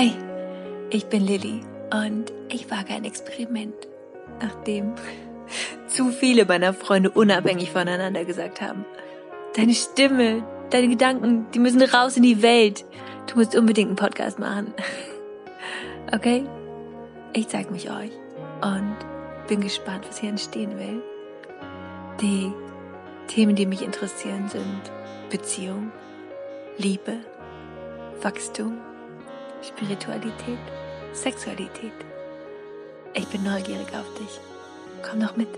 Hi, ich bin Lilly und ich wage ein Experiment, nachdem zu viele meiner Freunde unabhängig voneinander gesagt haben. Deine Stimme, deine Gedanken, die müssen raus in die Welt. Du musst unbedingt einen Podcast machen. Okay? Ich zeig mich euch und bin gespannt, was hier entstehen will. Die Themen, die mich interessieren, sind Beziehung, Liebe, Wachstum, Spiritualität, Sexualität. Ich bin neugierig auf dich. Komm doch mit.